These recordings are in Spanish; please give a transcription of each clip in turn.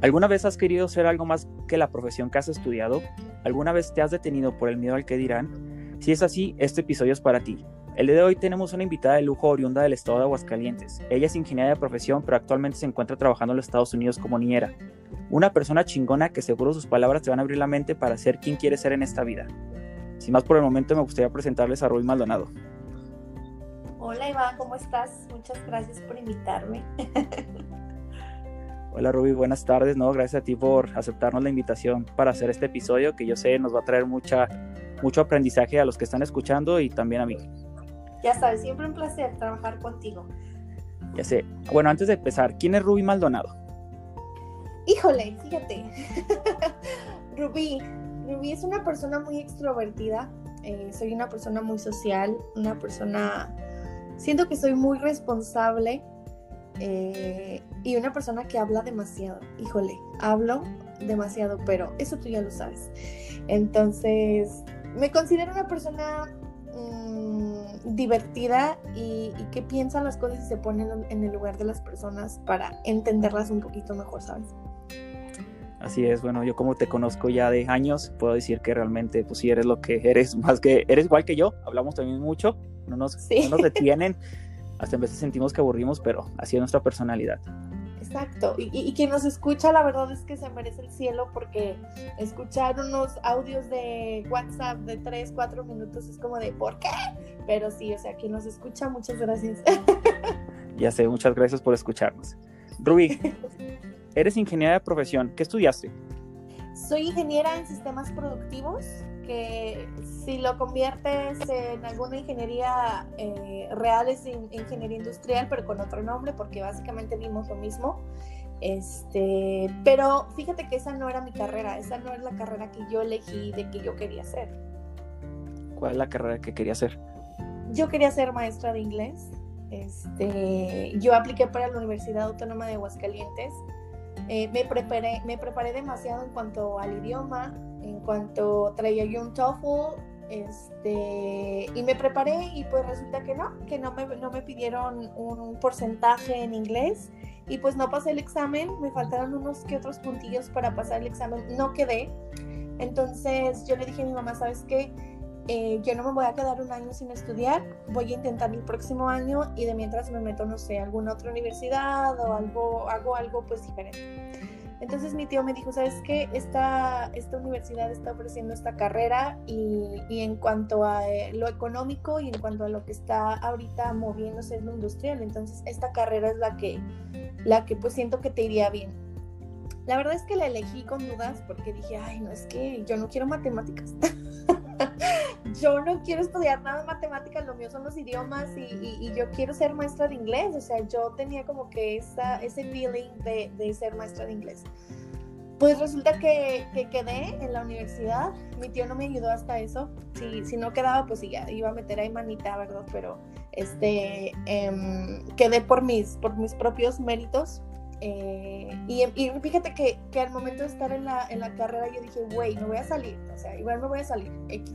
¿Alguna vez has querido ser algo más que la profesión que has estudiado? ¿Alguna vez te has detenido por el miedo al que dirán? Si es así, este episodio es para ti. El día de hoy tenemos una invitada de lujo oriunda del estado de Aguascalientes. Ella es ingeniera de profesión, pero actualmente se encuentra trabajando en los Estados Unidos como niñera. Una persona chingona que seguro sus palabras te van a abrir la mente para ser quien quiere ser en esta vida. Sin más por el momento, me gustaría presentarles a Rubí Maldonado. Hola Iván, ¿cómo estás? Muchas gracias por invitarme. Hola Rubí, buenas tardes. No, gracias a ti por aceptarnos la invitación para hacer este episodio que yo sé nos va a traer mucha, mucho aprendizaje a los que están escuchando y también a mí. Ya sabes, siempre un placer trabajar contigo. Ya sé. Bueno, antes de empezar, ¿quién es Rubí Maldonado? Híjole, fíjate. Rubí. Rubí es una persona muy extrovertida. Eh, soy una persona muy social, una persona... Siento que soy muy responsable eh, y una persona que habla demasiado. Híjole, hablo demasiado, pero eso tú ya lo sabes. Entonces, me considero una persona divertida y, que piensa las cosas y se pone en el lugar de las personas para entenderlas un poquito mejor, ¿sabes? Así es, bueno, yo como te conozco ya de años, puedo decir que realmente, pues sí, eres lo que eres, más que, eres igual que yo, hablamos también mucho, no nos, no nos detienen, hasta en veces sentimos que aburrimos, pero así es nuestra personalidad. Exacto, y, quien nos escucha, la verdad es que se merece el cielo porque escuchar unos audios de WhatsApp de 3, 4 minutos es como de ¿por qué? Pero sí, o sea, quien nos escucha, muchas gracias. Ya sé, muchas gracias por escucharnos. Rubí, eres ingeniera de profesión, ¿qué estudiaste? Soy ingeniera en sistemas productivos que si lo conviertes en alguna ingeniería eh, real es ingeniería industrial, pero con otro nombre, porque básicamente vimos lo mismo. Este, pero fíjate que esa no era mi carrera, esa no es la carrera que yo elegí de que yo quería hacer. ¿Cuál es la carrera que quería hacer? Yo quería ser maestra de inglés. Este, yo apliqué para la Universidad Autónoma de Aguascalientes. Eh, me, preparé, me preparé demasiado en cuanto al idioma, en cuanto traía yo un TOEFL, este, y me preparé y pues resulta que no, que no me, no me pidieron un porcentaje en inglés y pues no pasé el examen, me faltaron unos que otros puntillos para pasar el examen, no quedé. Entonces yo le dije a mi mamá, ¿sabes qué? Eh, yo no me voy a quedar un año sin estudiar, voy a intentar el próximo año y de mientras me meto, no sé, a alguna otra universidad o algo, hago algo pues diferente. Entonces mi tío me dijo, ¿sabes qué? Esta, esta universidad está ofreciendo esta carrera y, en cuanto a eh, lo económico y en cuanto a lo que está ahorita moviéndose en lo industrial, entonces esta carrera es la que, la que pues siento que te iría bien. La verdad es que la elegí con dudas porque dije, ay, no es que yo no quiero matemáticas. yo no quiero estudiar nada de matemáticas, lo mío son los idiomas y, yo quiero ser maestra de inglés. O sea, yo tenía como que esa, ese feeling de, ser maestra de inglés. Pues resulta que, que, quedé en la universidad. Mi tío no me ayudó hasta eso. Si, no quedaba, pues ya iba a meter ahí manita, ¿verdad? Pero este, em, quedé por mis propios méritos. Eh, y, y, fíjate que, que, al momento de estar en la, en la carrera yo dije, güey, no voy a salir. O sea, igual me voy a salir. X.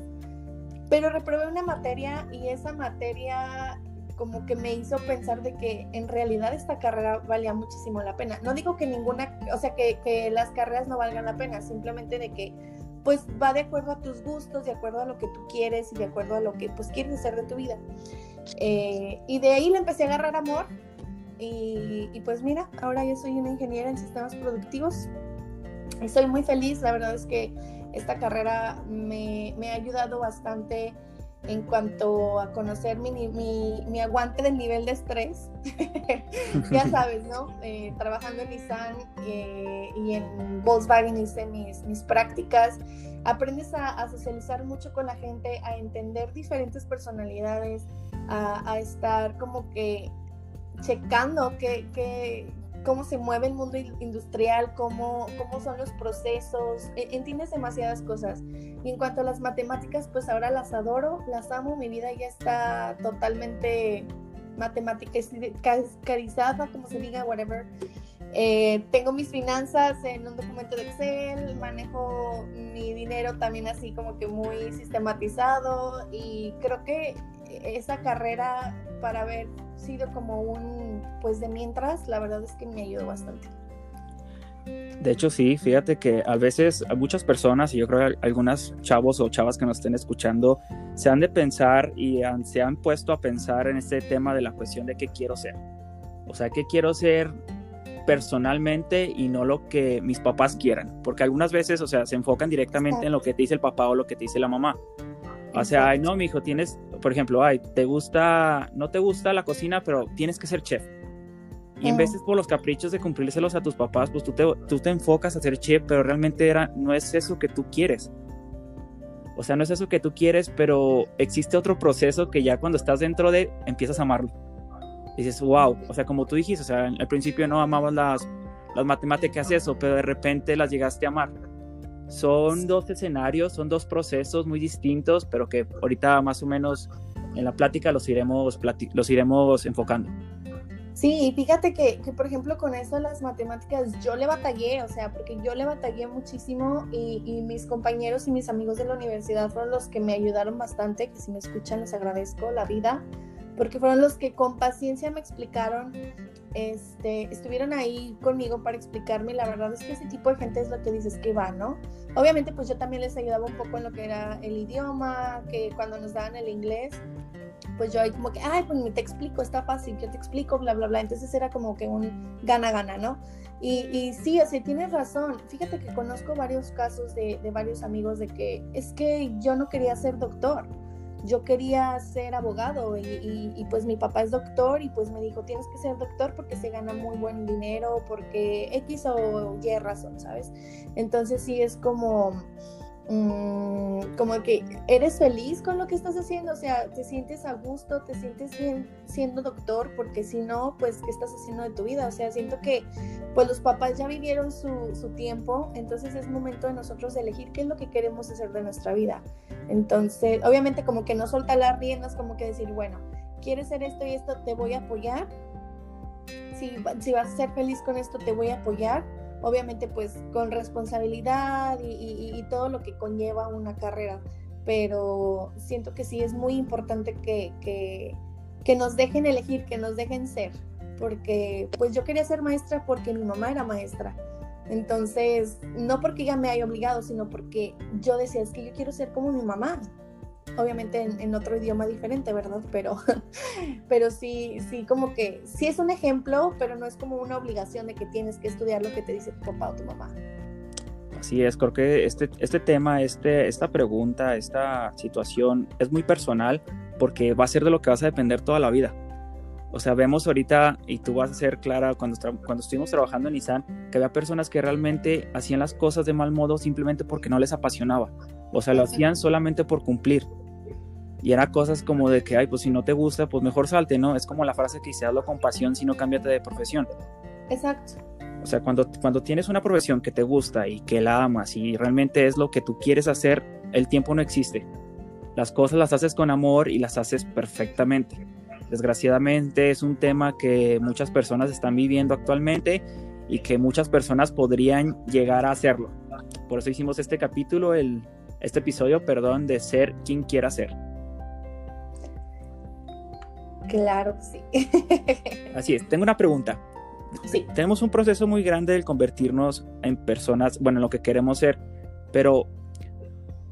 Pero reprobé una materia y esa materia como que me hizo pensar de que en realidad esta carrera valía muchísimo la pena. No digo que ninguna, o sea, que, que las carreras no valgan la pena, simplemente de que pues va de acuerdo a tus gustos, de acuerdo a lo que tú quieres y de acuerdo a lo que pues quieres hacer de tu vida. Eh, y de ahí le empecé a agarrar amor y, pues mira, ahora yo soy una ingeniera en sistemas productivos. Estoy muy feliz, la verdad es que esta carrera me, ha ayudado bastante en cuanto a conocer mi, mi, aguante del nivel de estrés. ya sabes, ¿no? Eh, trabajando en Nissan eh, y en Volkswagen hice mis, mis prácticas. Aprendes a, socializar mucho con la gente, a entender diferentes personalidades, a, estar como que checando qué, qué, cómo se mueve el mundo industrial, cómo, cómo son los procesos, e, entiendes demasiadas cosas. Y en cuanto a las matemáticas, pues ahora las adoro, las amo, mi vida ya está totalmente matematizada, como se diga, whatever. Eh, tengo mis finanzas en un documento de Excel, manejo mi dinero también así como que muy sistematizado y creo que esa carrera para haber sido como un, pues de mientras, la verdad es que me ayudó bastante. De hecho, sí, fíjate que a veces a muchas personas, y yo creo que algunas chavos o chavas que nos estén escuchando, se han de pensar y se han puesto a pensar en este tema de la cuestión de qué quiero ser. O sea, qué quiero ser personalmente y no lo que mis papás quieran. Porque algunas veces, o sea, se enfocan directamente en lo que te dice el papá o lo que te dice la mamá. O sea, ay, no, mi hijo, tienes, por ejemplo, ay, te gusta, no te gusta la cocina, pero tienes que ser chef. Y en vez de por los caprichos de cumplírselos a tus papás, pues tú te, tú te enfocas a ser chef, pero realmente era, no es eso que tú quieres. O sea, no es eso que tú quieres, pero existe otro proceso que ya cuando estás dentro de, empiezas a amarlo. dices, wow, o sea, como tú dijiste, o sea, al principio no amabas las, las matemáticas, eso, pero de repente las llegaste a amar son dos escenarios, son dos procesos muy distintos, pero que ahorita más o menos en la plática los iremos, los iremos enfocando. Sí, fíjate que, que, por ejemplo, con eso las matemáticas, yo le batallé, o sea, porque yo le batallé muchísimo y, y, mis compañeros y mis amigos de la universidad fueron los que me ayudaron bastante, que si me escuchan les agradezco la vida, porque fueron los que con paciencia me explicaron este, estuvieron ahí conmigo para explicarme. La verdad es que ese tipo de gente es lo que dices que va, ¿no? Obviamente, pues yo también les ayudaba un poco en lo que era el idioma, que cuando nos daban el inglés, pues yo ahí como que, ay, pues te explico, está fácil, yo te explico, bla, bla, bla. Entonces era como que un gana-gana, ¿no? Y, y, sí, o sea, tienes razón. Fíjate que conozco varios casos de, de varios amigos de que es que yo no quería ser doctor yo quería ser abogado y, pues mi papá es doctor y pues me dijo, tienes que ser doctor porque se gana muy buen dinero, porque X o Y razón, ¿sabes? Entonces sí es como Mm, como que eres feliz con lo que estás haciendo, o sea, te sientes a gusto, te sientes bien siendo doctor, porque si no, pues, ¿qué estás haciendo de tu vida? O sea, siento que, pues, los papás ya vivieron su, su tiempo, entonces es momento de nosotros elegir qué es lo que queremos hacer de nuestra vida. Entonces, obviamente, como que no soltar las riendas, como que decir, bueno, quieres ser esto y esto, te voy a apoyar. Si, si vas a ser feliz con esto, te voy a apoyar obviamente pues con responsabilidad y, todo lo que conlleva una carrera, pero siento que sí es muy importante que, que, nos dejen elegir, que nos dejen ser, porque pues yo quería ser maestra porque mi mamá era maestra. Entonces, no porque ella me haya obligado, sino porque yo decía, es que yo quiero ser como mi mamá obviamente en, otro idioma diferente, ¿verdad? Pero, pero sí, sí, como que sí es un ejemplo, pero no es como una obligación de que tienes que estudiar lo que te dice tu papá o tu mamá. Así es, creo que este, este tema, este, esta pregunta, esta situación es muy personal porque va a ser de lo que vas a depender toda la vida. O sea, vemos ahorita, y tú vas a ser clara, cuando, cuando estuvimos trabajando en Nissan, que había personas que realmente hacían las cosas de mal modo simplemente porque no les apasionaba. O sea, lo hacían solamente por cumplir. Y era cosas como de que, ay, pues si no te gusta, pues mejor salte, ¿no? Es como la frase que dice, hazlo con pasión, si no cámbiate de profesión. Exacto. O sea, cuando, cuando tienes una profesión que te gusta y que la amas y realmente es lo que tú quieres hacer, el tiempo no existe. Las cosas las haces con amor y las haces perfectamente. Desgraciadamente es un tema que muchas personas están viviendo actualmente y que muchas personas podrían llegar a hacerlo. Por eso hicimos este capítulo, el, este episodio, perdón, de ser quien quiera ser. Claro, sí. Así es. Tengo una pregunta. Sí. Tenemos un proceso muy grande de convertirnos en personas, bueno, en lo que queremos ser, pero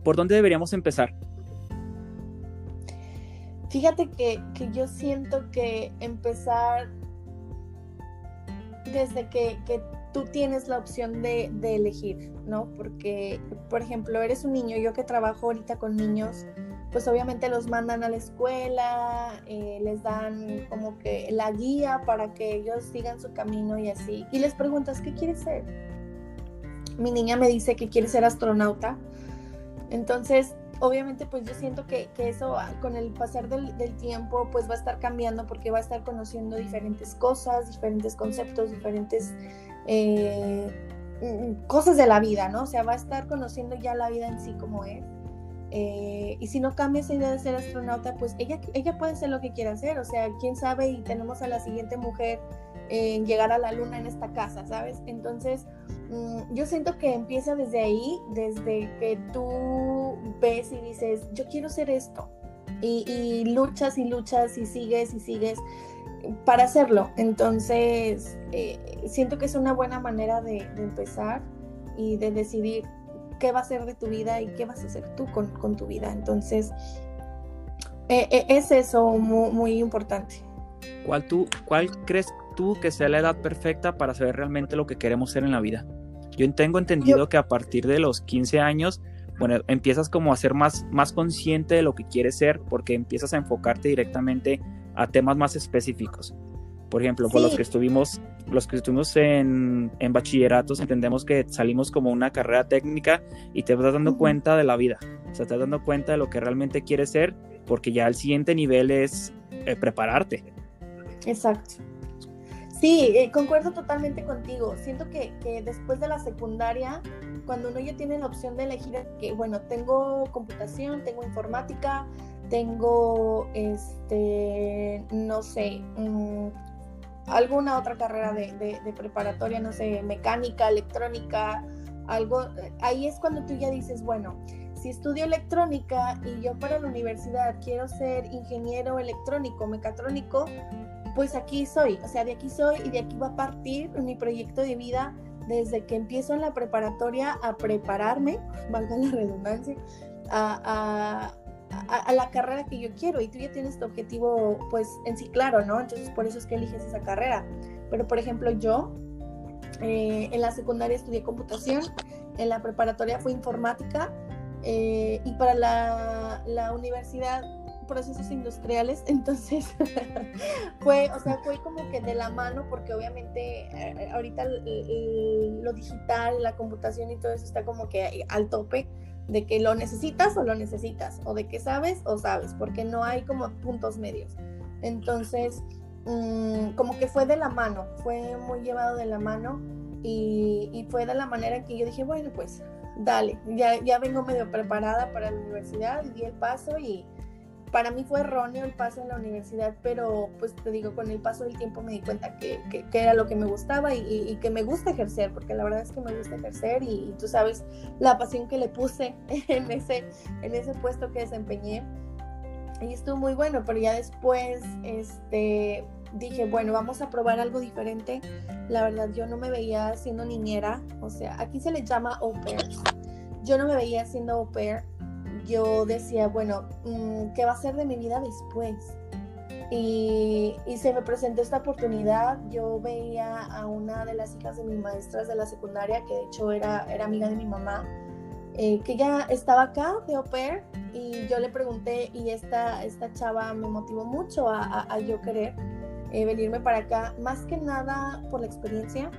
¿por dónde deberíamos empezar? Fíjate que, yo siento que empezar desde que, tú tienes la opción de, elegir, ¿no? Porque, por ejemplo, eres un niño, yo que trabajo ahorita con niños, pues obviamente los mandan a la escuela, eh, les dan como que la guía para que ellos sigan su camino y así. Y les preguntas, ¿qué quieres ser? Mi niña me dice que quiere ser astronauta. Entonces, obviamente, pues yo siento que, eso con el pasar del, tiempo, pues va a estar cambiando porque va a estar conociendo diferentes cosas, diferentes conceptos, diferentes... Eh, mm, cosas de la vida, ¿no? O sea, va a estar conociendo ya la vida en sí como es. Eh, y si no cambia esa idea de ser astronauta, pues ella, ella puede ser lo que quiera hacer. O sea, quién sabe y tenemos a la siguiente mujer en llegar a la luna en esta casa, ¿sabes? Entonces, mm, yo siento que empieza desde ahí, desde que tú ves y dices, yo quiero ser esto. y, luchas y luchas y sigues y sigues para hacerlo. Entonces, eh, siento que es una buena manera de, empezar y de decidir qué va a ser de tu vida y qué vas a hacer tú con, tu vida. Entonces, eh, eh, es eso muy, importante. ¿Cuál, tú, ¿Cuál crees tú que sea la edad perfecta para saber realmente lo que queremos ser en la vida? Yo tengo entendido que a partir de los 15 años bueno, empiezas como a ser más, más consciente de lo que quieres ser porque empiezas a enfocarte directamente a temas más específicos. Por ejemplo, por los que estuvimos, los que estuvimos en, en, bachilleratos, entendemos que salimos como una carrera técnica y te vas dando cuenta de la vida. O sea, te vas dando cuenta de lo que realmente quieres ser, porque ya el siguiente nivel es eh, prepararte. Exacto. Sí, eh, concuerdo totalmente contigo. Siento que, que, después de la secundaria, cuando uno ya tiene la opción de elegir que, bueno, tengo computación, tengo informática, tengo, este, no sé, mm, alguna otra carrera de, de, preparatoria, no sé, mecánica, electrónica, algo, ahí es cuando tú ya dices, bueno, si estudio electrónica y yo para la universidad quiero ser ingeniero electrónico, mecatrónico, pues aquí soy, o sea, de aquí soy y de aquí va a partir mi proyecto de vida desde que empiezo en la preparatoria a prepararme, valga la redundancia, a, la carrera que yo quiero y tú ya tienes tu objetivo pues en sí claro, ¿no? Entonces por eso es que eliges esa carrera. Pero por ejemplo yo eh, en la secundaria estudié computación, en la preparatoria fue informática eh, y para la, la universidad procesos industriales, entonces fue, o sea, fue como que de la mano, porque obviamente eh, ahorita lo digital, la computación y todo eso está como que al tope de que lo necesitas o lo necesitas, o de que sabes o sabes, porque no hay como puntos medios. Entonces, mm, como que fue de la mano, fue muy llevado de la mano y, fue de la manera que yo dije, bueno, pues dale, ya, ya vengo medio preparada para la universidad, di el paso y, para mí fue erróneo el paso en la universidad, pero pues te digo, con el paso del tiempo me di cuenta que, era lo que me gustaba y, que me gusta ejercer, porque la verdad es que me gusta ejercer y, tú sabes la pasión que le puse en ese, en ese puesto que desempeñé. Y estuvo muy bueno, pero ya después este, dije, bueno, vamos a probar algo diferente. La verdad, yo no me veía siendo niñera, o sea, aquí se le llama au pair. Yo no me veía siendo au pair yo decía, bueno, mm, ¿qué va a ser de mi vida después? Y, se me presentó esta oportunidad. Yo veía a una de las hijas de mis maestras de la secundaria, que de hecho era, era amiga de mi mamá, eh, que ya estaba acá de au pair, y yo le pregunté, y esta, esta chava me motivó mucho a, yo querer eh, venirme para acá, más que nada por la experiencia,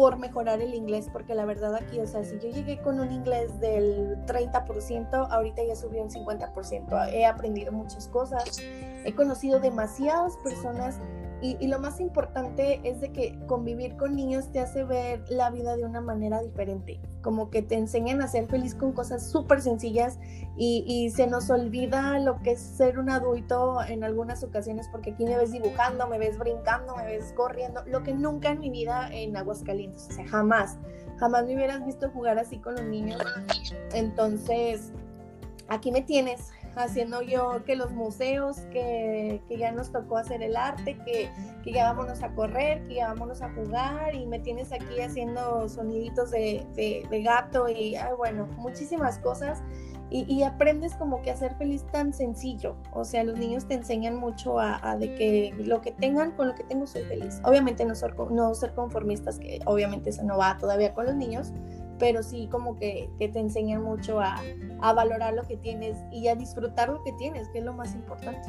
por mejorar el inglés, porque la verdad aquí, o sea, si yo llegué con un inglés del 30%, ahorita ya subió un 50%. He aprendido muchas cosas, he conocido demasiadas personas y, lo más importante es de que convivir con niños te hace ver la vida de una manera diferente, como que te enseñan a ser feliz con cosas súper sencillas y, se nos olvida lo que es ser un adulto en algunas ocasiones porque aquí me ves dibujando, me ves brincando, me ves corriendo, lo que nunca en mi vida en Aguascalientes, o sea, jamás, jamás me hubieras visto jugar así con los niños. Entonces, aquí me tienes haciendo yo que los museos, que, ya nos tocó hacer el arte, que, ya vámonos a correr, que ya vámonos a jugar y me tienes aquí haciendo soniditos de, gato y bueno, muchísimas cosas. Y, aprendes como que a ser feliz tan sencillo. O sea, los niños te enseñan mucho a, de que lo que tengan, con lo que tengo soy feliz. Obviamente no ser, no ser conformistas, que obviamente eso no va todavía con los niños, pero sí como que, te enseñan mucho a, valorar lo que tienes y a disfrutar lo que tienes, que es lo más importante.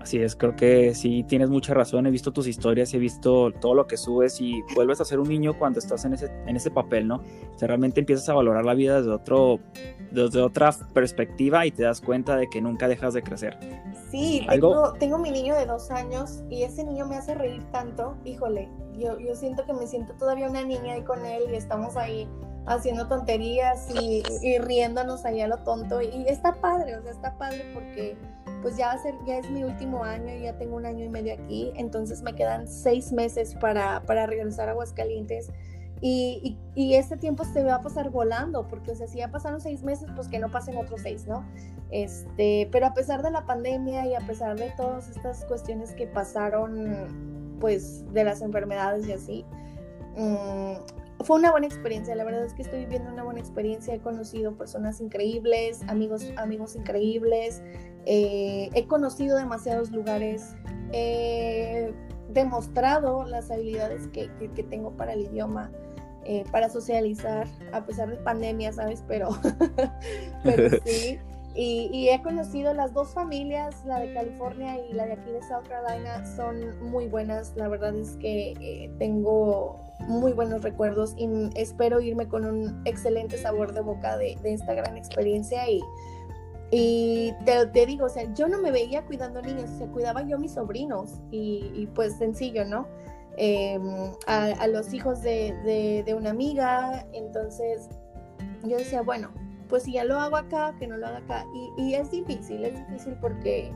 Así es, creo que sí tienes mucha razón. He visto tus historias, he visto todo lo que subes y vuelves a ser un niño cuando estás en ese, en ese papel, ¿no? O sea, realmente empiezas a valorar la vida desde, otro, desde otra perspectiva y te das cuenta de que nunca dejas de crecer. Sí, tengo, tengo mi niño de dos años y ese niño me hace reír tanto, híjole, yo, yo siento que me siento todavía una niña ahí con él y estamos ahí haciendo tonterías y, riéndonos ahí a lo tonto y, está padre, o sea, está padre porque pues ya va a ser, ya es mi último año, ya tengo un año y medio aquí, entonces me quedan seis meses para, para regresar a Aguascalientes Y, y, este tiempo se va a pasar volando, porque o sea, si ya pasaron seis meses, pues que no pasen otros seis, ¿no? Este, pero a pesar de la pandemia y a pesar de todas estas cuestiones que pasaron, pues, de las enfermedades y así, mm, fue una buena experiencia. La verdad es que estoy viviendo una buena experiencia. He conocido personas increíbles, amigos, amigos increíbles. Eh, he conocido demasiados lugares. He demostrado las habilidades que, que tengo para el idioma. Eh, para socializar, a pesar de pandemia, ¿sabes? Pero, pero sí. Y, he conocido las dos familias, la de California y la de aquí de South Carolina, son muy buenas. La verdad es que eh, tengo muy buenos recuerdos y espero irme con un excelente sabor de boca de, esta gran experiencia. Y, y te, digo, o sea, yo no me veía cuidando niños, o sea, cuidaba yo a mis sobrinos y, pues sencillo, ¿no? Em, a, los hijos de, de, una amiga. Entonces yo decía, bueno, pues si ya lo hago acá, que no lo haga acá. Y, y es difícil, es difícil porque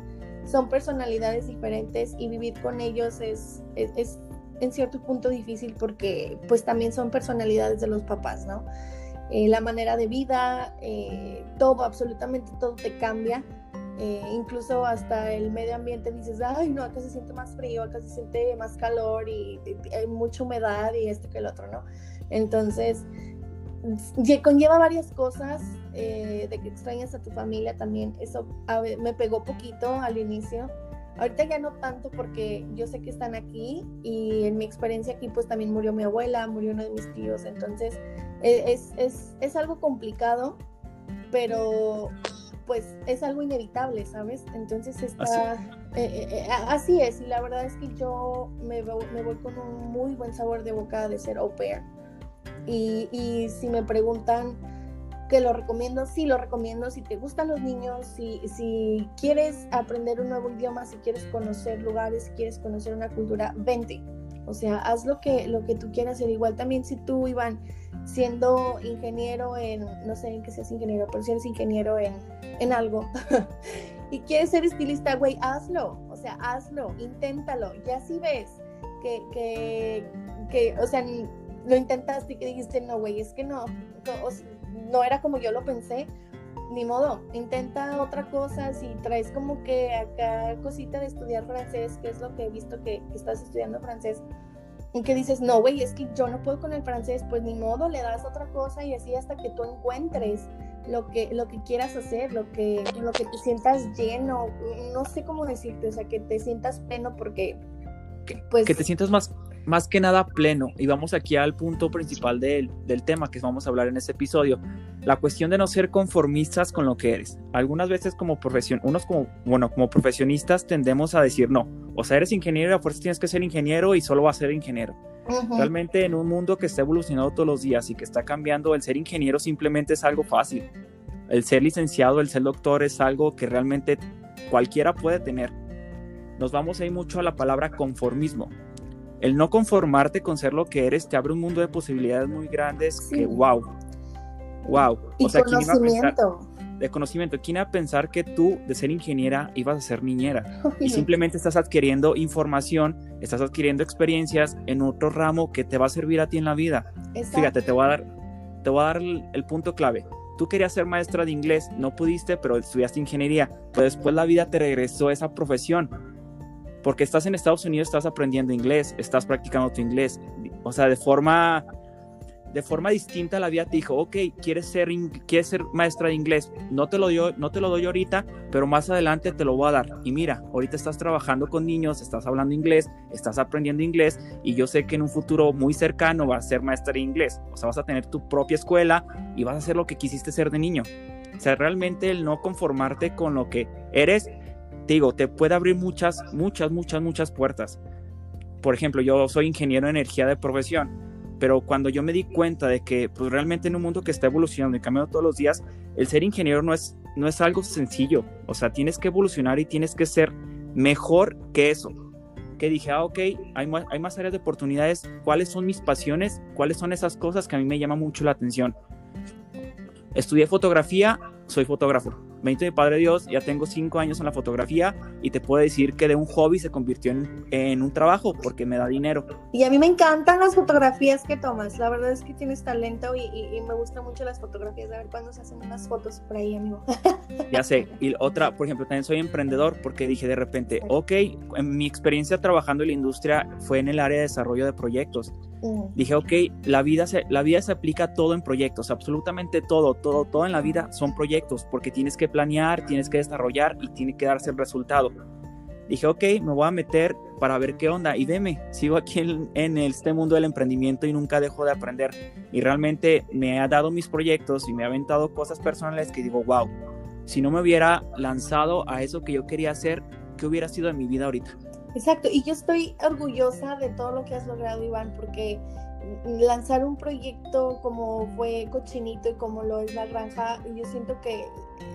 son personalidades diferentes y vivir con ellos es, es, en cierto punto difícil porque pues también son personalidades de los papás, ¿no? Eh, la manera de vida, eh, todo, absolutamente todo te cambia. Eh, incluso hasta el medio ambiente dices, ay, no, acá se siente más frío, acá se siente más calor y, hay mucha humedad y esto que el otro, ¿no? Entonces, conlleva varias cosas de que extrañas a tu familia también. Eso me pegó poquito al inicio. Ahorita ya no tanto porque yo sé que están aquí y en mi experiencia aquí pues también murió mi abuela, murió uno de mis tíos, entonces es, es, es algo complicado, pero pues es algo inevitable, ¿sabes? Entonces está... Así. Eh, eh, eh, así es, y la verdad es que yo me, me, voy con un muy buen sabor de boca de ser au pair. Y, y, si me preguntan que lo recomiendo, sí lo recomiendo. Si te gustan los niños, si, si quieres aprender un nuevo idioma, si quieres conocer lugares, si quieres conocer una cultura, vente. O sea, haz lo que, lo que tú quieras hacer. Igual también si tú, Iván, siendo ingeniero en, no sé en qué seas ingeniero, pero si eres ingeniero en, en algo y quieres ser estilista, güey, hazlo, o sea, hazlo, inténtalo, ya si ves que, que, que o sea, lo intentaste y que dijiste, no, güey, es que no, no, no era como yo lo pensé, ni modo, intenta otra cosa, si traes como que acá cosita de estudiar francés, que es lo que he visto que estás estudiando francés, y que dices, no, güey, es que yo no puedo con el francés, pues ni modo, le das otra cosa y así hasta que tú encuentres lo que, lo que quieras hacer, lo que, lo que te sientas lleno, no sé cómo decirte, o sea, que te sientas pleno porque, pues... Que te sientas más, más que nada pleno. Y vamos aquí al punto principal del, del tema que vamos a hablar en este episodio. La cuestión de no ser conformistas con lo que eres. Algunas veces como profesión, unos como, bueno, como profesionistas tendemos a decir no. O sea, eres ingeniero y a fuerza tienes que ser ingeniero y solo vas a ser ingeniero. Realmente en un mundo que está evolucionando todos los días y que está cambiando, el ser ingeniero simplemente es algo fácil. El ser licenciado, el ser doctor es algo que realmente cualquiera puede tener. Nos vamos a ir mucho a la palabra conformismo el no conformarte con ser lo que eres te abre un mundo de posibilidades muy grandes que wow. Wow. Y o sea, conocimiento. de conocimiento. ¿Quién iba a pensar que tú, de ser ingeniera, ibas a ser niñera? Y simplemente estás adquiriendo información, estás adquiriendo experiencias en otro ramo que te va a servir a ti en la vida. Fíjate, te voy a dar, te voy a dar el, el punto clave. Tú querías ser maestra de inglés, no pudiste, pero estudiaste ingeniería. Pero después la vida te regresó esa profesión porque estás en Estados Unidos, estás aprendiendo inglés, estás practicando tu inglés, o sea, de forma, de forma distinta la vida te dijo, ok, quieres ser, quieres ser maestra de inglés, no te, lo doy, no te lo doy ahorita, pero más adelante te lo voy a dar. Y mira, ahorita estás trabajando con niños, estás hablando inglés, estás aprendiendo inglés, y yo sé que en un futuro muy cercano vas a ser maestra de inglés, o sea, vas a tener tu propia escuela y vas a hacer lo que quisiste ser de niño. O sea, realmente el no conformarte con lo que eres te digo, te puede abrir muchas, muchas, muchas, muchas puertas. Por ejemplo, yo soy ingeniero de energía de profesión, pero cuando yo me di cuenta de que pues realmente en un mundo que está evolucionando y cambiando todos los días, el ser ingeniero no es, no es algo sencillo. O sea, tienes que evolucionar y tienes que ser mejor que eso. Que dije, ah, ok, hay más, hay más áreas de oportunidades. ¿Cuáles son mis pasiones? ¿Cuáles son esas cosas que a mí me llaman mucho la atención? Estudié fotografía, soy fotógrafo bendito mi Padre Dios, ya tengo cinco años en la fotografía y te puedo decir que de un hobby se convirtió en, en, un trabajo porque me da dinero. Y a mí me encantan las fotografías que tomas, la verdad es que tienes talento y, y, y me gustan mucho las fotografías, a ver cuándo se hacen unas fotos por ahí, amigo. ya sé, y otra, por ejemplo, también soy emprendedor porque dije de repente, ok, en mi experiencia trabajando en la industria fue en el área de desarrollo de proyectos. Mm. Dije, ok, la vida, se, la vida se aplica todo en proyectos, absolutamente todo, todo, todo en la vida son proyectos, porque tienes que planear, tienes que desarrollar y tiene que darse el resultado. Dije, ok, me voy a meter para ver qué onda y veme, sigo aquí en, en, este mundo del emprendimiento y nunca dejo de aprender. Y realmente me ha dado mis proyectos y me ha aventado cosas personales que digo, wow, si no me hubiera lanzado a eso que yo quería hacer, ¿qué hubiera sido de mi vida ahorita? Exacto, y yo estoy orgullosa de todo lo que has logrado, Iván, porque lanzar un proyecto como fue Cochinito y como lo es La Granja, yo siento que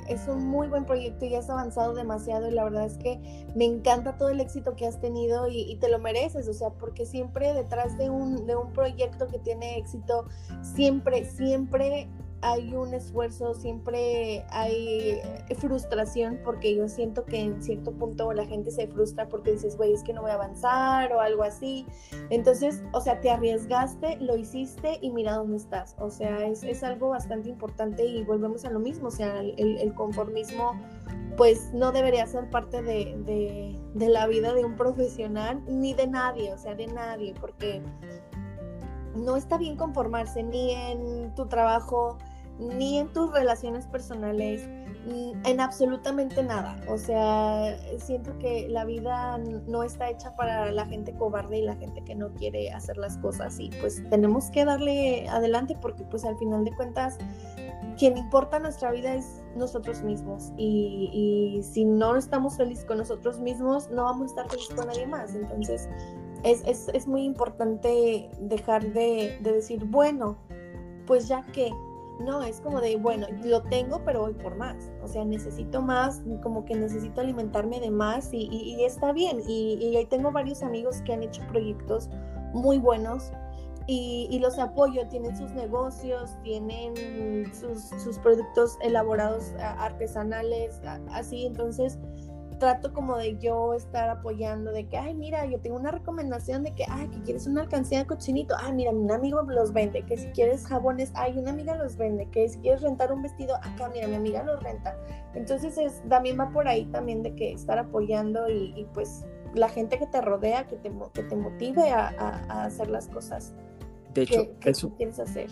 es un muy buen proyecto y has avanzado demasiado y la verdad es que me encanta todo el éxito que has tenido y, y te lo mereces, o sea, porque siempre detrás de un, de un proyecto que tiene éxito, siempre, siempre hay un esfuerzo, siempre hay frustración, porque yo siento que en cierto punto la gente se frustra porque dices, güey, es que no voy a avanzar o algo así. Entonces, o sea, te arriesgaste, lo hiciste y mira dónde estás. O sea, es, es algo bastante importante y volvemos a lo mismo, o sea, el, el conformismo pues no debería ser parte de, de, de la vida de un profesional ni de nadie, o sea, de nadie, porque no está bien conformarse ni en tu trabajo, ni en tus relaciones personales, en absolutamente nada. O sea, siento que la vida no está hecha para la gente cobarde y la gente que no quiere hacer las cosas y pues tenemos que darle adelante porque pues al final de cuentas quien importa nuestra vida es nosotros mismos y, y si no estamos felices con nosotros mismos no vamos a estar felices con nadie más. Entonces es, es, es muy importante dejar de, de decir, bueno, pues ya que no, es como de, bueno, lo tengo, pero voy por más. O sea, necesito más, como que necesito alimentarme de más y, está bien. Y, ahí tengo varios amigos que han hecho proyectos muy buenos y, los apoyo. Tienen sus negocios, tienen sus, sus productos elaborados artesanales, así. Entonces, trato como de yo estar apoyando, de que, ay, mira, yo tengo una recomendación de que, ay, que quieres una alcancía de cochinito, ay, mira, mi amigo los vende, que si quieres jabones, ay, una amiga los vende, que si quieres rentar un vestido, acá, mira, mi amiga los renta. Entonces, es, también va por ahí también de que estar apoyando y, pues la gente que te rodea, que te, que te motive a hacer las cosas de hecho, ¿Qué, quieres hacer?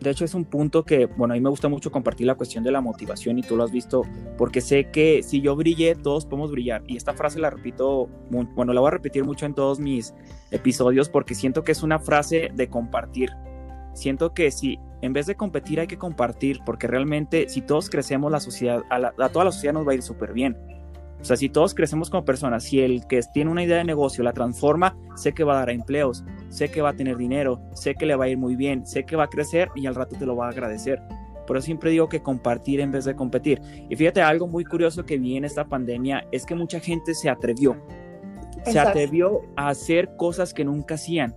De hecho, es un punto que, bueno, a mí me gusta mucho compartir la cuestión de la motivación y tú lo has visto, porque sé que si yo brillé, todos podemos brillar. Y esta frase la repito, bueno, la voy a repetir mucho en todos mis episodios porque siento que es una frase de compartir. Siento que si en vez de competir hay que compartir, porque realmente si todos crecemos, la sociedad, a, a toda la sociedad nos va a ir súper bien. O sea, si todos crecemos como personas, si el que tiene una idea de negocio la transforma, sé que va a dar empleos, sé que va a tener dinero, sé que le va a ir muy bien, sé que va a crecer y al rato te lo va a agradecer. Por eso siempre digo que compartir en vez de competir. Y fíjate, algo muy curioso que vi en esta pandemia es que mucha gente se atrevió. Se atrevió a hacer cosas que nunca hacían,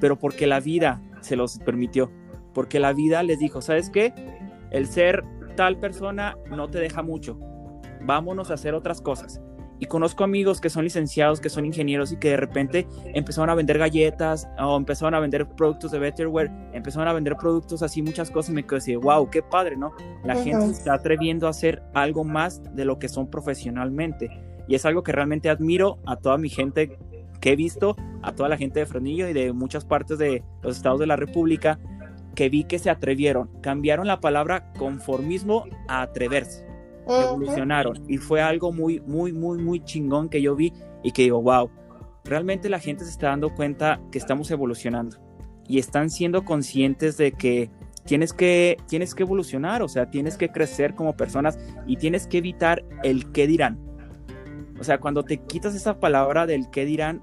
pero porque la vida se los permitió. Porque la vida les dijo, ¿sabes qué? El ser tal persona no te deja mucho vámonos a hacer otras cosas. Y conozco amigos que son licenciados, que son ingenieros y que de repente empezaron a vender galletas o empezaron a vender productos de Betterware, empezaron a vender productos así, muchas cosas y me quedé así, wow, qué padre, ¿no? La gente está atreviendo a hacer algo más de lo que son profesionalmente. Y es algo que realmente admiro a toda mi gente que he visto, a toda la gente de Frenillo y de muchas partes de los estados de la República, que vi que se atrevieron, cambiaron la palabra conformismo a atreverse evolucionaron y fue algo muy, muy, muy, muy chingón que yo vi y que digo, wow, realmente la gente se está dando cuenta que estamos evolucionando y están siendo conscientes de que tienes que, tienes que evolucionar, o sea, tienes que crecer como personas y tienes que evitar el qué dirán. O sea, cuando te quitas esa palabra del qué dirán,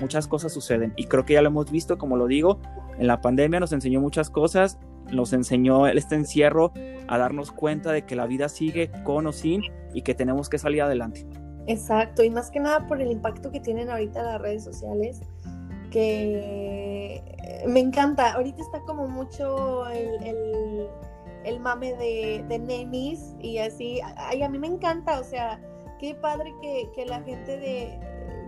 muchas cosas suceden. Y creo que ya lo hemos visto, como lo digo, en la pandemia nos enseñó muchas cosas nos enseñó este encierro a darnos cuenta de que la vida sigue con o sin y que tenemos que salir adelante. Exacto, y más que nada por el impacto que tienen ahorita las redes sociales, que me encanta. Ahorita está como mucho el, el mame de, de nenis y así. Ay, a mí me encanta, o sea, qué padre que, que la gente de,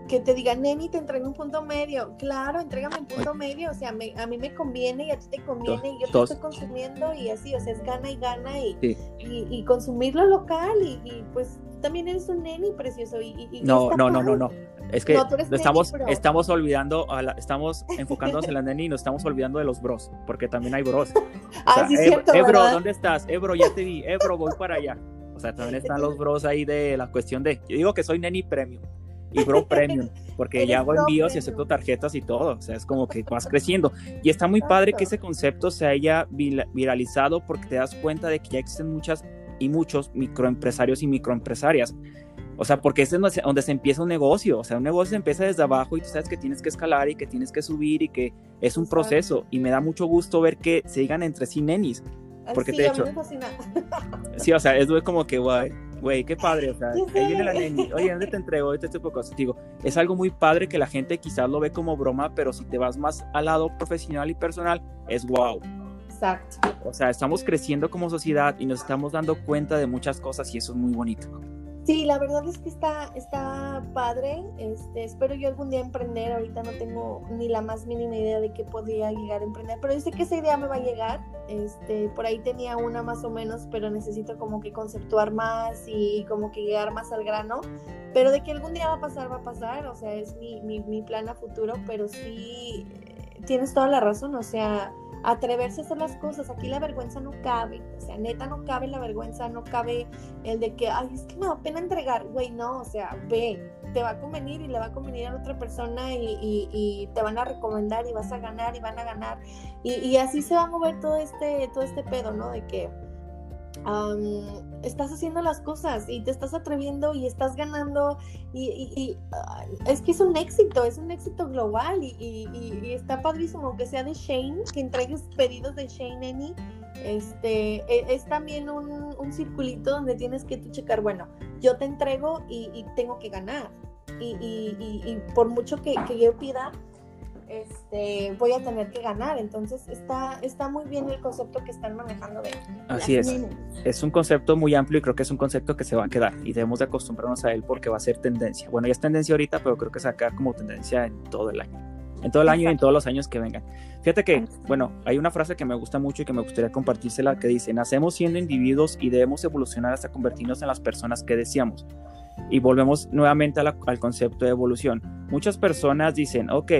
que te diga, neni, te entrego un punto medio. Claro, entrégame un punto medio. O sea, a mí me conviene y a ti te conviene y yo te estoy consumiendo y así, o sea, es gana y gana y, y, consumir local y, pues también eres un neni precioso. Y, no, no, no, no, no. Es que estamos, estamos olvidando, a la, estamos enfocándonos en la neni y nos estamos olvidando de los bros, porque también hay bros. ah, sí, cierto, Ebro, ¿dónde estás? Ebro, ya te vi. Ebro, voy para allá. O sea, también están los bros ahí de la cuestión de, yo digo que soy neni premium y Bro Premium, porque ya hago envíos y acepto tarjetas y todo, o sea, es como que vas creciendo. Y está muy padre que ese concepto se haya viralizado porque te das cuenta de que ya existen muchas y muchos microempresarios y microempresarias. O sea, porque es donde se empieza un negocio. O sea, un negocio empieza desde abajo y tú sabes que tienes que escalar y que tienes que subir y que es un proceso. Y me da mucho gusto ver que se digan entre sí nenis. Porque te he hecho. Sí, o sea, es como que, guay güey, qué padre, o sea, ahí viene la neni, oye, ¿dónde te entrego? Este tipo de cosas. Digo, es algo muy padre que la gente quizás lo ve como broma, pero si te vas más al lado profesional y personal, es wow. Exacto. O sea, estamos creciendo como sociedad y nos estamos dando cuenta de muchas cosas y eso es muy bonito. Sí, la verdad es que está, está padre. Este, espero yo algún día emprender. Ahorita no tengo ni la más mínima idea de qué podría llegar a emprender, pero yo sé que esa idea me va a llegar. Este, por ahí tenía una más o menos, pero necesito como que conceptuar más y como que llegar más al grano. Pero de que algún día va a pasar, va a pasar. O sea, es mi, mi, mi plan a futuro, pero sí eh, tienes toda la razón. O sea, atreverse a hacer las cosas. Aquí la vergüenza no cabe, o sea, neta no cabe la vergüenza, no cabe el de que, ay, es que me da pena entregar, güey, no, o sea, ve, te va a convenir y le va a convenir a otra persona y, te van a recomendar y vas a ganar y van a ganar. Y, y así se va a mover todo este, todo este pedo, ¿no? De que estás haciendo las cosas y te estás atreviendo y estás ganando y, ah, es que es un éxito, es un éxito global y, está padrísimo que sea de Shane, que entregues pedidos de Shane Any. Este, e, es, también un, un, circulito donde tienes que tú checar, bueno, yo te entrego y, tengo que ganar. Y, por mucho que, que yo pida, este, voy a tener que ganar. Entonces está, está muy bien el concepto que están manejando de... Así es. Es un concepto muy amplio y creo que es un concepto que se va a quedar y debemos de acostumbrarnos a él porque va a ser tendencia. Bueno, ya es tendencia ahorita, pero creo que se va a quedar como tendencia en todo el año. En todo el año y en todos los años que vengan. Fíjate que, bueno, hay una frase que me gusta mucho y que me gustaría compartírsela que dice, nacemos siendo individuos y debemos evolucionar hasta convertirnos en las personas que deseamos. Y volvemos nuevamente al concepto de evolución. Muchas personas dicen, ok,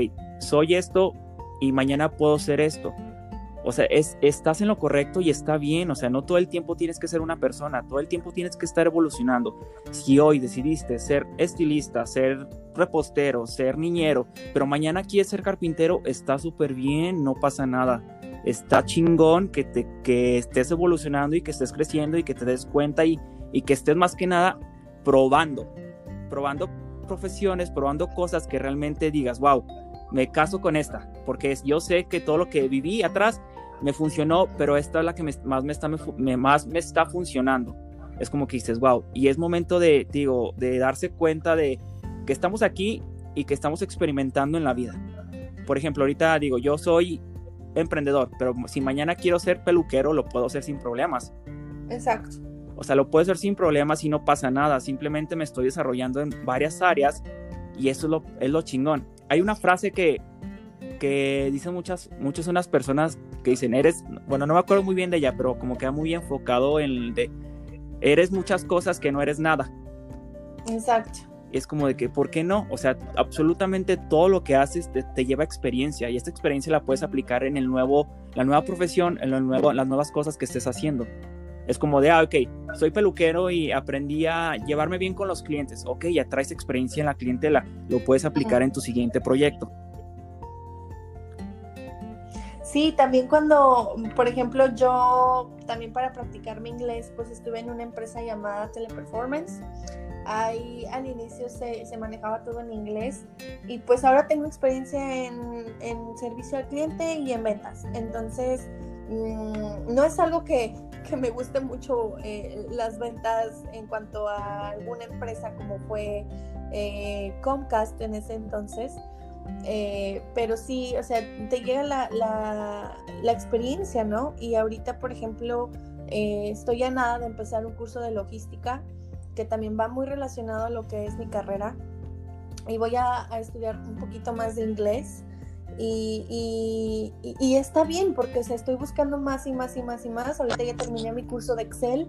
soy esto y mañana puedo ser esto. O sea, es, estás en lo correcto y está bien. O sea, no todo el tiempo tienes que ser una persona, todo el tiempo tienes que estar evolucionando. Si hoy decidiste ser estilista, ser repostero, ser niñero, pero mañana quieres ser carpintero, está súper bien, no pasa nada. Está chingón que, te, que estés evolucionando y que estés creciendo y que te des cuenta y, y que estés más que nada probando, probando profesiones, probando cosas que realmente digas, wow, me caso con esta, porque yo sé que todo lo que viví atrás me funcionó, pero esta es la que más, me está, más me está funcionando. Es como que dices, wow, y es momento de, digo, de darse cuenta de que estamos aquí y que estamos experimentando en la vida. Por ejemplo, ahorita digo, yo soy emprendedor, pero si mañana quiero ser peluquero, lo puedo hacer sin problemas. Exacto. O sea, lo puedo hacer sin problemas y no pasa nada. Simplemente me estoy desarrollando en varias áreas y eso es lo, es lo chingón hay una frase que, que dicen muchas, muchas unas personas que dicen, eres, bueno, no me acuerdo muy bien de ella, pero como que muy enfocado en de, eres muchas cosas que no eres nada. Exacto. Y es como de que, ¿por qué no? O sea, absolutamente todo lo que haces te, lleva experiencia y esta experiencia la puedes aplicar en el nuevo, la nueva profesión, en lo nuevo, las nuevas cosas que estés haciendo. Es como de, ah, ok, soy peluquero y aprendí a llevarme bien con los clientes. Ok, ya traes experiencia en la clientela, lo puedes aplicar en tu siguiente proyecto. Sí, también cuando, por ejemplo, yo también para practicar mi inglés, pues estuve en una empresa llamada Teleperformance. Ahí al inicio se, manejaba todo en inglés y pues ahora tengo experiencia en, en servicio al cliente y en ventas. Entonces, mm, no es algo que, que me guste mucho eh, las ventas en cuanto a alguna empresa como fue eh, Comcast en ese entonces. Eh, pero sí, o sea, te llega la, la, experiencia, ¿no? Y ahorita, por ejemplo, estoy a nada de empezar un curso de logística que también va muy relacionado a lo que es mi carrera y voy a, estudiar un poquito más de inglés. Y, está bien porque estoy buscando más y más y más y más. Ahorita ya terminé mi curso de Excel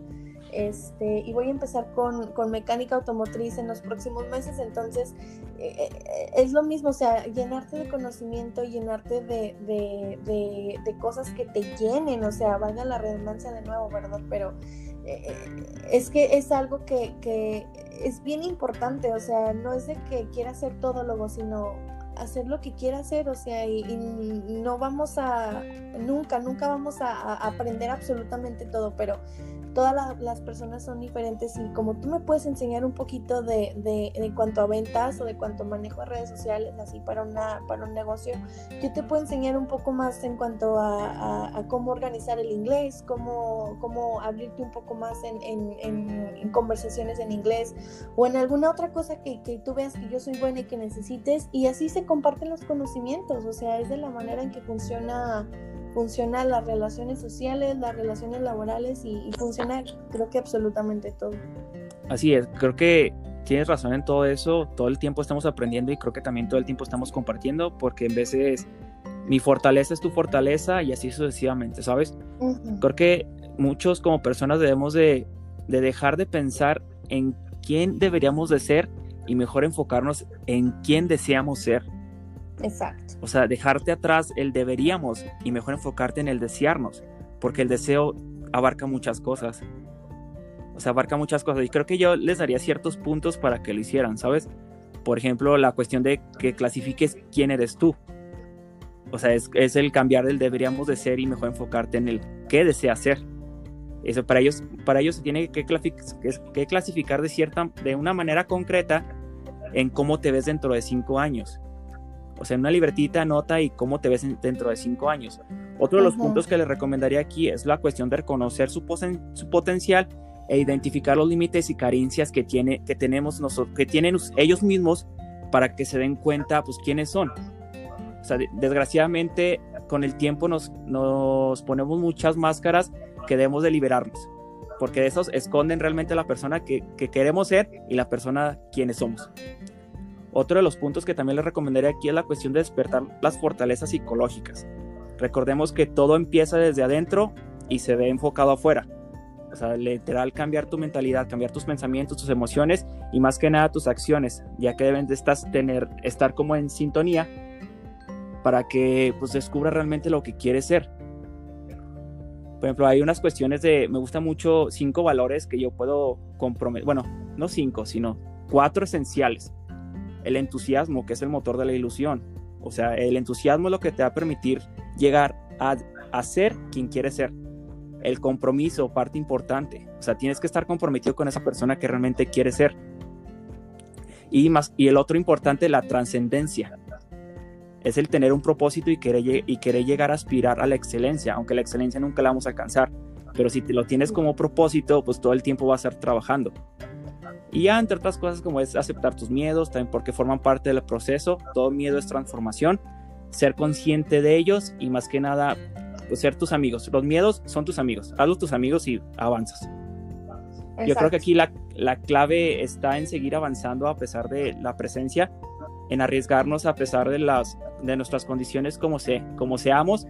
este, y voy a empezar con, con, mecánica automotriz en los próximos meses, entonces eh, eh, es lo mismo, o sea, llenarte de conocimiento, llenarte de, de, de, cosas que te llenen, o sea, valga la redundancia de nuevo, ¿verdad? Pero eh, es que es algo que, que, es bien importante, o sea, no es de que quiera ser todólogo, sino hacer lo que quiera hacer, o sea, y, no vamos a, nunca, nunca vamos a aprender absolutamente todo, pero todas las personas son diferentes y como tú me puedes enseñar un poquito de, de, de, cuanto a ventas o de cuanto manejo de redes sociales, así para, una, para un negocio, yo te puedo enseñar un poco más en cuanto a, a, cómo organizar el inglés, cómo, cómo abrirte un poco más en, en, en, conversaciones en inglés o en alguna otra cosa que, que tú veas que yo soy buena y que necesites y así se comparten los conocimientos, o sea, es de la manera en que funciona funciona las relaciones sociales, las relaciones laborales y, funciona creo que absolutamente todo. Así es, creo que tienes razón en todo eso, todo el tiempo estamos aprendiendo y creo que también todo el tiempo estamos compartiendo porque en veces mi fortaleza es tu fortaleza y así sucesivamente, ¿sabes? Creo que muchos como personas debemos de, de dejar de pensar en quién deberíamos de ser y mejor enfocarnos en quién deseamos ser. Exacto. O sea, dejarte atrás el deberíamos y mejor enfocarte en el desearnos, porque el deseo abarca muchas cosas. O sea, abarca muchas cosas. Y creo que yo les daría ciertos puntos para que lo hicieran, ¿sabes? Por ejemplo, la cuestión de que clasifiques quién eres tú. O sea, es, el cambiar del deberíamos de ser y mejor enfocarte en el qué deseas ser. Eso para ellos, para ellos se tiene que, que clasificar de cierta, de una manera concreta en cómo te ves dentro de cinco años. O sea, en una libretita nota y cómo te ves dentro de cinco años. Otro de los puntos que les recomendaría aquí es la cuestión de reconocer su, su potencial e identificar los límites y carencias que, tiene, que tenemos nosotros, que tienen ellos mismos para que se den cuenta, pues, quiénes son. O sea, desgraciadamente, con el tiempo nos, nos ponemos muchas máscaras que debemos de liberarnos, porque de esos esconden realmente la persona que, que queremos ser y la persona quienes somos. Otro de los puntos que también les recomendaría aquí es la cuestión de despertar las fortalezas psicológicas. Recordemos que todo empieza desde adentro y se ve enfocado afuera. O sea, literal cambiar tu mentalidad, cambiar tus pensamientos, tus emociones y más que nada tus acciones, ya que deben de tener, estar como en sintonía para que pues descubra realmente lo que quieres ser. Por ejemplo, hay unas cuestiones de, me gusta mucho cinco valores que yo puedo comprometer, bueno, no cinco, sino cuatro esenciales el entusiasmo, que es el motor de la ilusión. O sea, el entusiasmo es lo que te va a permitir llegar a, ser quien quieres ser. El compromiso, parte importante. O sea, tienes que estar comprometido con esa persona que realmente quieres ser. Y, más, y el otro importante, la trascendencia. Es el tener un propósito y querer, y querer llegar a aspirar a la excelencia, aunque la excelencia nunca la vamos a alcanzar. Pero si te lo tienes como propósito, pues todo el tiempo vas a estar trabajando. Y ya entre otras cosas como es aceptar tus miedos, también porque forman parte del proceso, todo miedo es transformación, ser consciente de ellos y más que nada pues, ser tus amigos. Los miedos son tus amigos, hazlos tus amigos y avanzas. Yo creo que aquí la, la, clave está en seguir avanzando a pesar de la presencia, en arriesgarnos a pesar de, las, de nuestras condiciones como, se, como seamos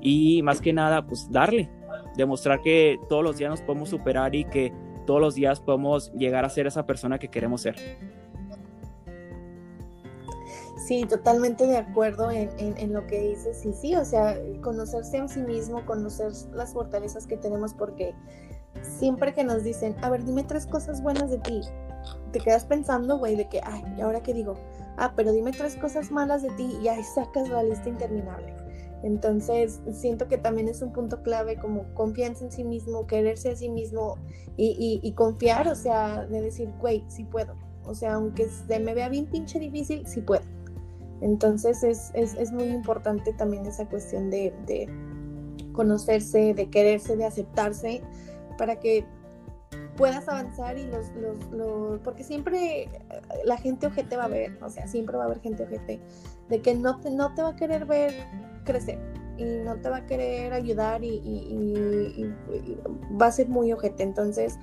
y más que nada pues darle, demostrar que todos los días nos podemos superar y que todos los días podemos llegar a ser esa persona que queremos ser. Sí, totalmente de acuerdo en, en, lo que dices. Y sí, o sea, conocerse en sí mismo, conocer las fortalezas que tenemos, porque siempre que nos dicen, a ver, dime tres cosas buenas de ti, te quedas pensando, güey, de que, ay, ¿y ahora qué digo? Ah, pero dime tres cosas malas de ti y ahí sacas la lista interminable. Entonces, siento que también es un punto clave como confianza en sí mismo, quererse a sí mismo y, confiar, o sea, de decir, güey, sí puedo. O sea, aunque se me vea bien pinche difícil, sí puedo. Entonces, es, muy importante también esa cuestión de, conocerse, de quererse, de aceptarse, para que puedas avanzar y los, los, porque siempre la gente ojete va a ver, o sea, siempre va a haber gente ojete, de que no te, no te va a querer ver crecer. y no te va a querer ayudar y, va a ser muy ojete. Entonces,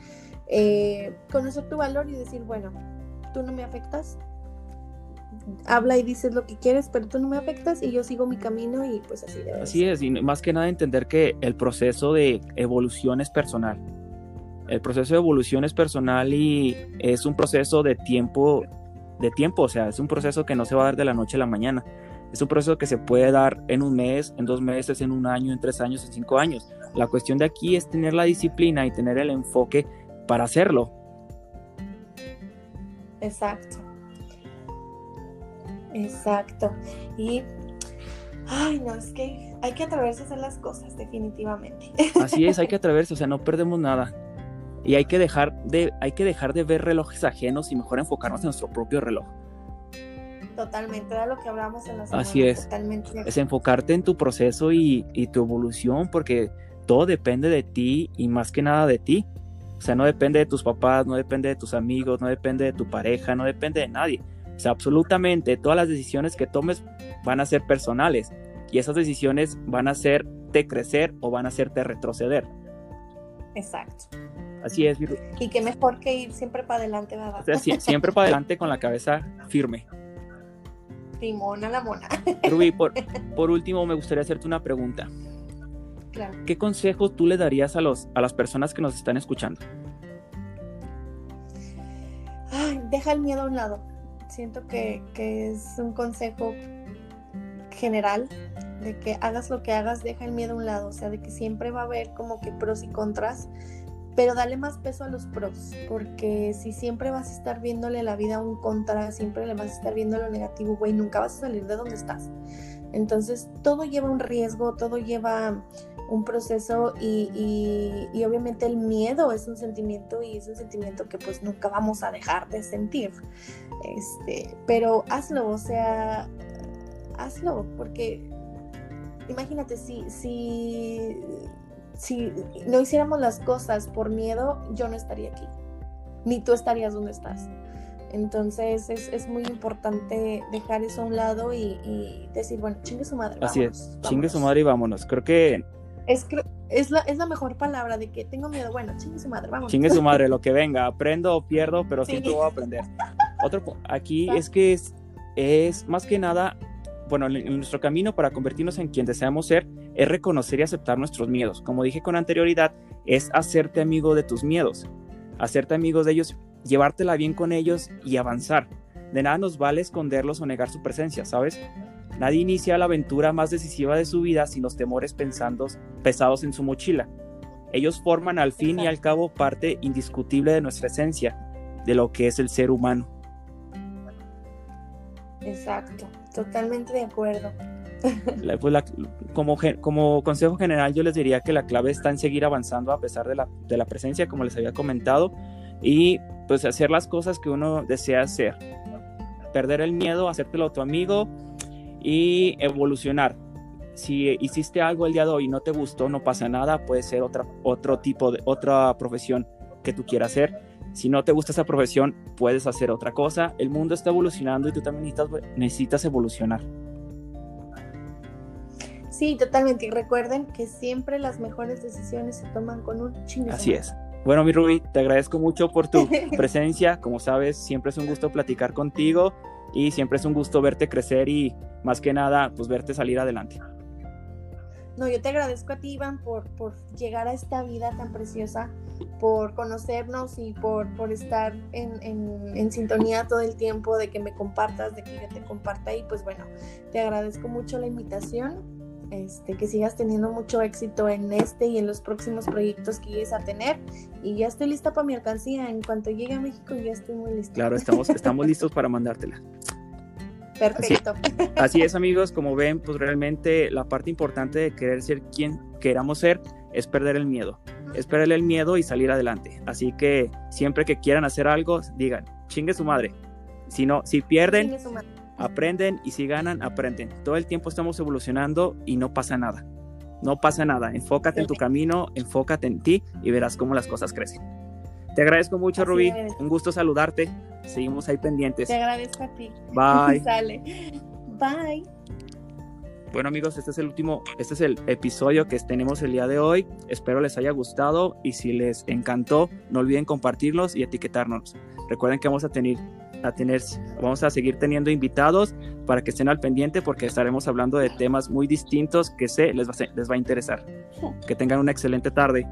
eh, conocer tu valor y decir, bueno, tú no me afectas, habla y dices lo que quieres, pero tú no me afectas y yo sigo mi camino y pues así debe Así es, y más que nada entender que el proceso de evolución es personal. El proceso de evolución es personal y es un proceso de tiempo, de tiempo, o sea, es un proceso que no se va a dar de la noche a la mañana. Es un proceso que se puede dar en un mes, en dos meses, en un año, en tres años, en cinco años. La cuestión de aquí es tener la disciplina y tener el enfoque para hacerlo. Exacto. Exacto. Y, ay, no, es que hay que atreverse a hacer las cosas, definitivamente. Así es, hay que atreverse, o sea, no perdemos nada. Y hay que dejar de, hay que dejar de ver relojes ajenos y mejor enfocarnos en nuestro propio reloj. Totalmente, era lo que hablamos en la semana. Así es. Totalmente. Es enfocarte en tu proceso y, y tu evolución, porque todo depende de ti y más que nada de ti. O sea, no depende de tus papás, no depende de tus amigos, no depende de tu pareja, no depende de nadie. O sea, absolutamente todas las decisiones que tomes van a ser personales y esas decisiones van a hacerte crecer o van a hacerte retroceder. Exacto. Así es, Y qué mejor que ir siempre para adelante, ¿verdad? O sea, siempre para adelante con la cabeza firme. Timona la mona. Rubí, por, por último, me gustaría hacerte una pregunta. Claro. ¿Qué consejo tú le darías a, los, a las personas que nos están escuchando? Ay, deja el miedo a un lado siento que, es un consejo general de que hagas lo que hagas, deja el miedo a un lado, o sea, de que siempre va a haber como que pros y contras, pero dale más peso a los pros, porque si siempre vas a estar viéndole la vida a un contra, siempre le vas a estar viendo lo negativo, güey, nunca vas a salir de donde estás. Entonces, todo lleva un riesgo, todo lleva un proceso y, y, obviamente el miedo es un sentimiento y es un sentimiento que pues nunca vamos a dejar de sentir. Este, pero hazlo, o sea, hazlo, porque imagínate si, si, si no hiciéramos las cosas por miedo, yo no estaría aquí, ni tú estarías donde estás. Entonces es, muy importante dejar eso a un lado y, decir, bueno, chingue su madre. Así es, chingue su madre y vámonos. Creo que es, es, la, es la mejor palabra de que tengo miedo. Bueno, chingue su madre, vamos. Chingue su madre, lo que venga. Aprendo o pierdo, pero siempre voy a aprender. Otro aquí es que es, es más que nada, bueno, en nuestro camino para convertirnos en quien deseamos ser, es reconocer y aceptar nuestros miedos. Como dije con anterioridad, es hacerte amigo de tus miedos, hacerte amigos de ellos, llevártela bien con ellos y avanzar. De nada nos vale esconderlos o negar su presencia, ¿sabes? Nadie inicia la aventura más decisiva de su vida sin los temores pensandos, pesados en su mochila. Ellos forman al fin y al cabo parte indiscutible de nuestra esencia, de lo que es el ser humano. Exacto, totalmente de acuerdo. Pues como, como consejo general yo les diría que la clave está en seguir avanzando a pesar de la, de la presencia, como les había comentado, y pues hacer las cosas que uno desea hacer. Perder el miedo, hacértelo a tu amigo, y evolucionar. Si hiciste algo el día de hoy y no te gustó, no pasa nada, puede ser otra, otro tipo de otra profesión que tú quieras hacer. Si no te gusta esa profesión, puedes hacer otra cosa. El mundo está evolucionando y tú también necesitas, necesitas evolucionar. Sí, totalmente. Y recuerden que siempre las mejores decisiones se toman con un chingo. Así es. Bueno, mi Ruby, te agradezco mucho por tu presencia. Como sabes, siempre es un gusto platicar contigo y siempre es un gusto verte crecer y más que nada, pues verte salir adelante. No, yo te agradezco a ti, Iván, por, por llegar a esta vida tan preciosa, por conocernos y por, por estar en, en, en, sintonía todo el tiempo, de que me compartas, de que yo te comparta. Y pues bueno, te agradezco mucho la invitación este, que sigas teniendo mucho éxito en este y en los próximos proyectos que llegues a tener. Y ya estoy lista para mi alcancía. En cuanto llegue a México, ya estoy muy lista. Claro, estamos, estamos listos para mandártela. Perfecto. Así, es, amigos. Como ven, pues realmente la parte importante de querer ser quien queramos ser es perder el miedo. Es perder el miedo y salir adelante. Así que siempre que quieran hacer algo, digan, chingue su madre. Si no, si pierden, aprenden y si ganan, aprenden. Todo el tiempo estamos evolucionando y no pasa nada. No pasa nada. Enfócate en tu camino, enfócate en ti y verás cómo las cosas crecen. Te agradezco mucho, Rubí. Un gusto saludarte. Seguimos ahí pendientes. Te agradezco a ti. Bye. Sale. Bye. Bueno amigos, este es el último, este es el episodio que tenemos el día de hoy. Espero les haya gustado y si les encantó, no olviden compartirlos y etiquetarnos. Recuerden que vamos a tener, a tener, vamos a seguir teniendo invitados para que estén al pendiente porque estaremos hablando de temas muy distintos que sé les va, les va a interesar. Que tengan una excelente tarde.